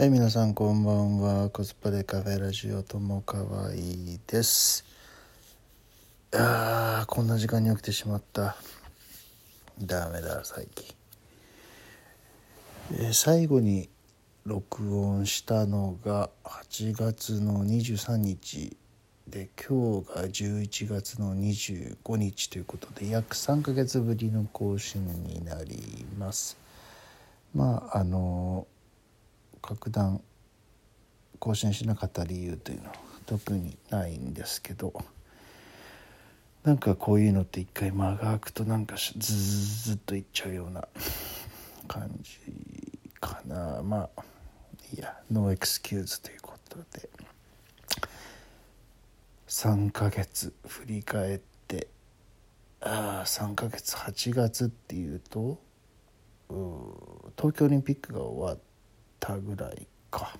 はい、皆さんこんばんは。コスプレカフェラジオともかわいいです。あー、こんな時間に起きてしまった。ダメだ、最近。えー最後に録音したのが8月の23日で今日が11月の25日ということで約3ヶ月ぶりの更新になります。まああの格段更新しなかった理由というのは特にないんですけどなんかこういうのって一回間が空くとなんかしズーズっといっちゃうような感じかな。まあいや no excuse ということで。3ヶ月振り返ってああ3ヶ月8月っていうとう東京オリンピックが終わってたぐらいか。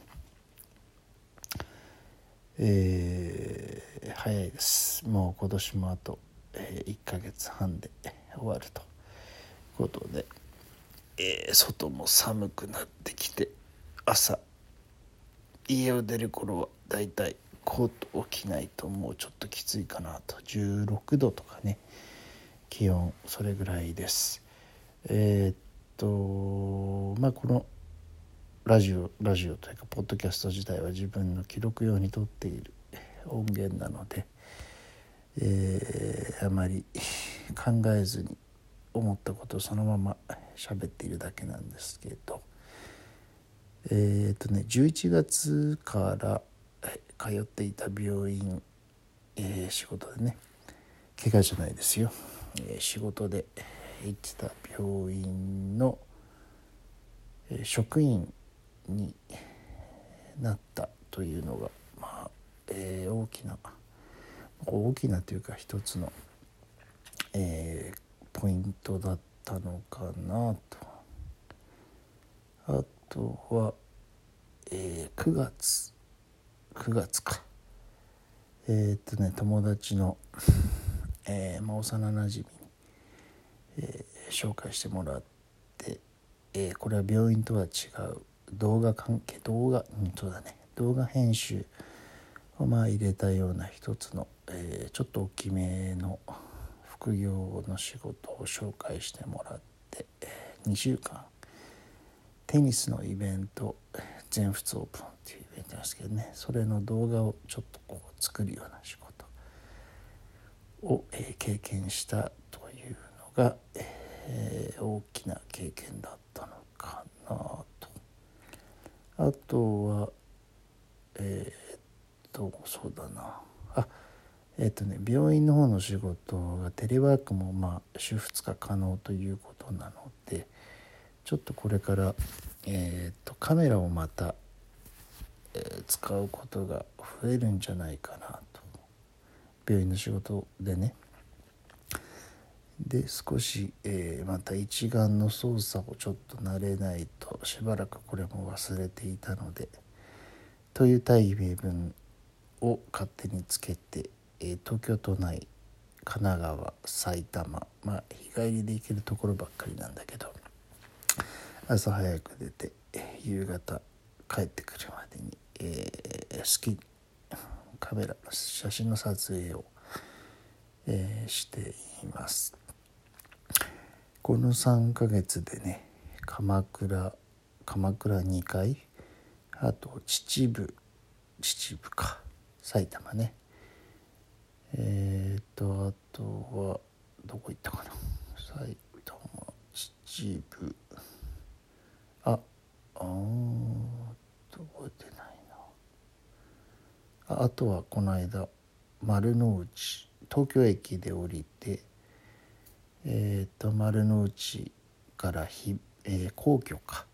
えー早いです。もう今年もあと、え1ヶ月半で終わるということで、えー外も寒くなってきて朝家を出る頃はだいたいコートを着ないともうちょっときついかなと。16度とかね気温それぐらいです。えーっとまあこのラジオラジオというかポッドキャスト自体は自分の記録用に撮っている音源なので、えーあまり考えずに思ったことをそのまま喋っているだけなんですけどえっ、とね11月から通っていた病院、えー仕事でね怪我じゃないですよ、えー仕事で行ってた病院の、職員になったというのがまあ、えー大きな大きなというか一つの、えーポイントだったのかなと。あとは、えー9月9月か。えーっとね友達の、えーまあ、幼なじみに、えー紹介してもらって、えーこれは病院とは違う動画関係動画うんそうだね。動画編集をまあ入れたような一つの、えーちょっと大きめの副業の仕事を紹介してもらって、え2週間テニスのイベント全仏オープンっていうイベントですけどね。それの動画をちょっとこう作るような仕事を、えー経験したというのが、えー大きな経験だったのかなとあとはえーっとそうだな。あえーっとね病院の方の仕事がテレワークもまあ週2日可能ということなのでちょっとこれから、えーっとカメラをまた、え使うことが増えるんじゃないかなと。病院の仕事でね。で少し、えーまた一眼の操作をちょっと慣れないとしばらくこれも忘れていたのでという大義名分を勝手につけて、えー東京都内神奈川埼玉まあ日帰りで行けるところばっかりなんだけど朝早く出て夕方帰ってくるまでに、えー好きカメラ写真の撮影を、えーしています。この3ヶ月でね鎌倉鎌倉2回あと秩父秩父か埼玉ね。えー、とあとはどこ行ったかな。埼玉秩父。ああー覚えてないな。ああとはこの間丸の内東京駅で降りてえー、と丸の内からひ、えー皇居か。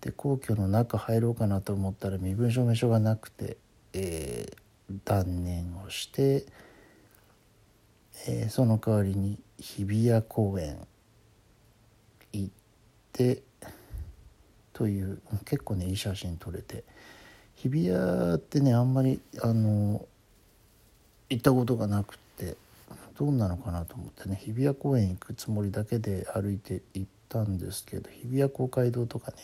で皇居の中入ろうかなと思ったら身分証明書がなくて、えー断念をして、えーその代わりに日比谷公園行ってという結構ねいい写真撮れて。日比谷ってねあんまりあの行ったことがなくて。どうなのかなと思ってね日比谷公園行くつもりだけで歩いて行ったんですけど日比谷公会堂とかね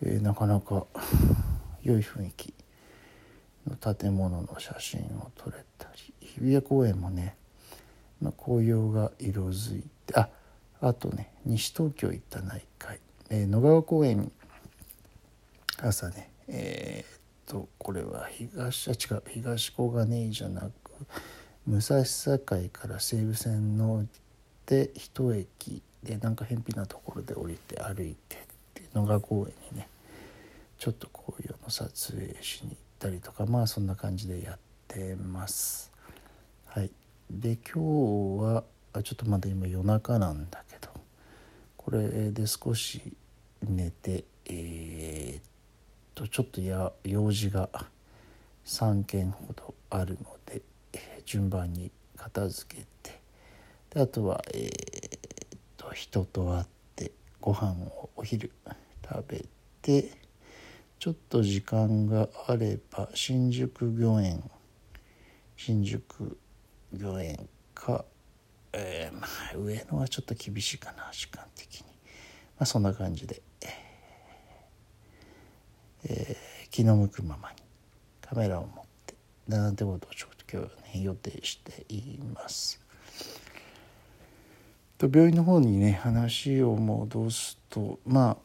えー、なかなか 良い雰囲気の建物の写真を撮れたり日比谷公園もね、まあ、紅葉が色づいてああとね西東京行った内海、えー、野川公園朝ねえー、っとこれは東あ違う東小金井じゃなく武蔵境から西武線乗って一駅でなんか偏僻なところで降りて歩いてっていう野川公園にねちょっと紅葉の撮影しに行ったりとかまあそんな感じでやってます。はい、で今日はあちょっとまだ今夜中なんだけどこれで少し寝てえー、っとちょっとや用事が3件ほどあるので順番に片付けてであとはえー、っと人と会ってご飯をお昼食べてちょっと時間があれば新宿御苑新宿御苑か、えー、まあ、上野はちょっと厳しいかな時間的に、まあ、そんな感じで、えー、気の向くままにカメラを持ってなんてことをちょっと今日はね予定しています。と病院の方にね話を戻すとまあ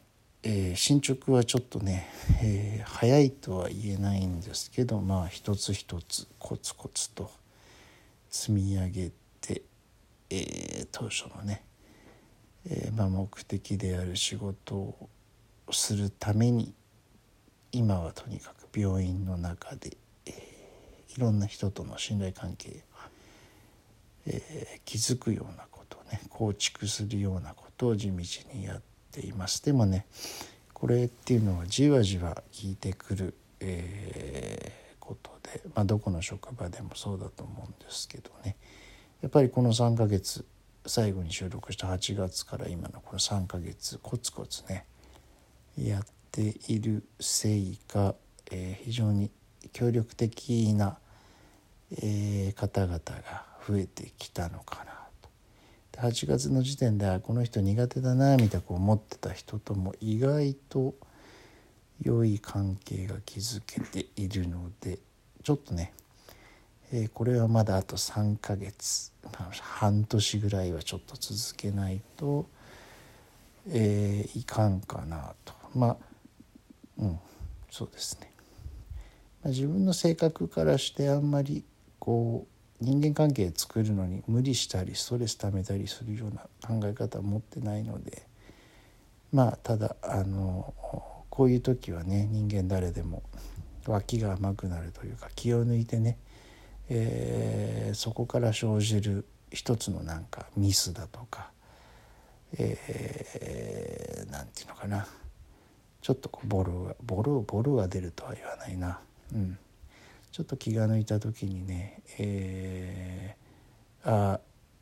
えー、進捗はちょっとね、えー、早いとは言えないんですけどまあ一つ一つコツコツと積み上げて、えー、当初のね、えまあ、目的である仕事をするために今はとにかく病院の中で、いろんな人との信頼関係を、え築くようなことをね構築するようなことを地道にやってていますでもねこれっていうのはじわじわ効いてくる、えー、ことで、まあ、どこの職場でもそうだと思うんですけどね。やっぱりこの3ヶ月最後に収録した8月から今のこの3ヶ月コツコツねやっているせいか、えー、非常に協力的な、えー、方々が増えてきたのかなと。8月の時点ではこの人苦手だなみたいな思ってた人とも意外と良い関係が築けているのでちょっとね、えー、これはまだあと3ヶ月半年ぐらいはちょっと続けないと、えー、いかんかなと。まあうんそうですね、自分の性格からしてあんまりこう人間関係作るのに無理したりストレス溜めたりするような考え方を持ってないのでまあただあのこういう時はね人間誰でも脇が甘くなるというか気を抜いてね、えー、そこから生じる一つのなんかミスだとか何、えー、て言うのかなちょっとこうボロがボロボロが出るとは言わないな。うんちょっと気が抜いた時にね、えー、あ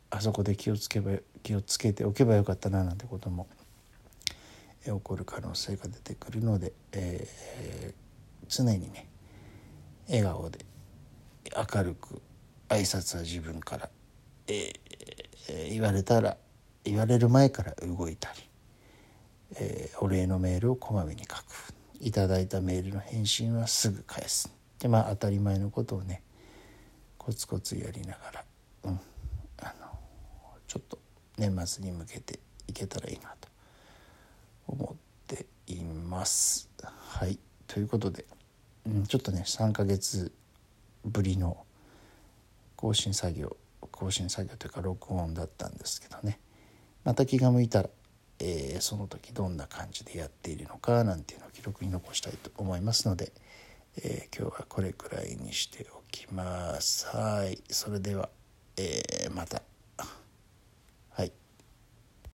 あそこで気をつけば気をつけておけばよかったななんてことも、起こる可能性が出てくるので、えー、常にね笑顔で明るく挨拶は自分から、えー、言われたら言われる前から動いたり、えー、お礼のメールをこまめに書く。いただいたメールの返信はすぐ返す。でまあ当たり前のことをねコツコツやりながら、うん、あのちょっと年末に向けていけたらいいなと思っています。はいということで、うん、ちょっとね3ヶ月ぶりの更新作業更新作業というか録音だったんですけどねまた気が向いたら、えー、その時どんな感じでやっているのかなんていうのを記録に残したいと思いますので。えー、今日はこれくらいにしておきます。はい。それでは、えー、また。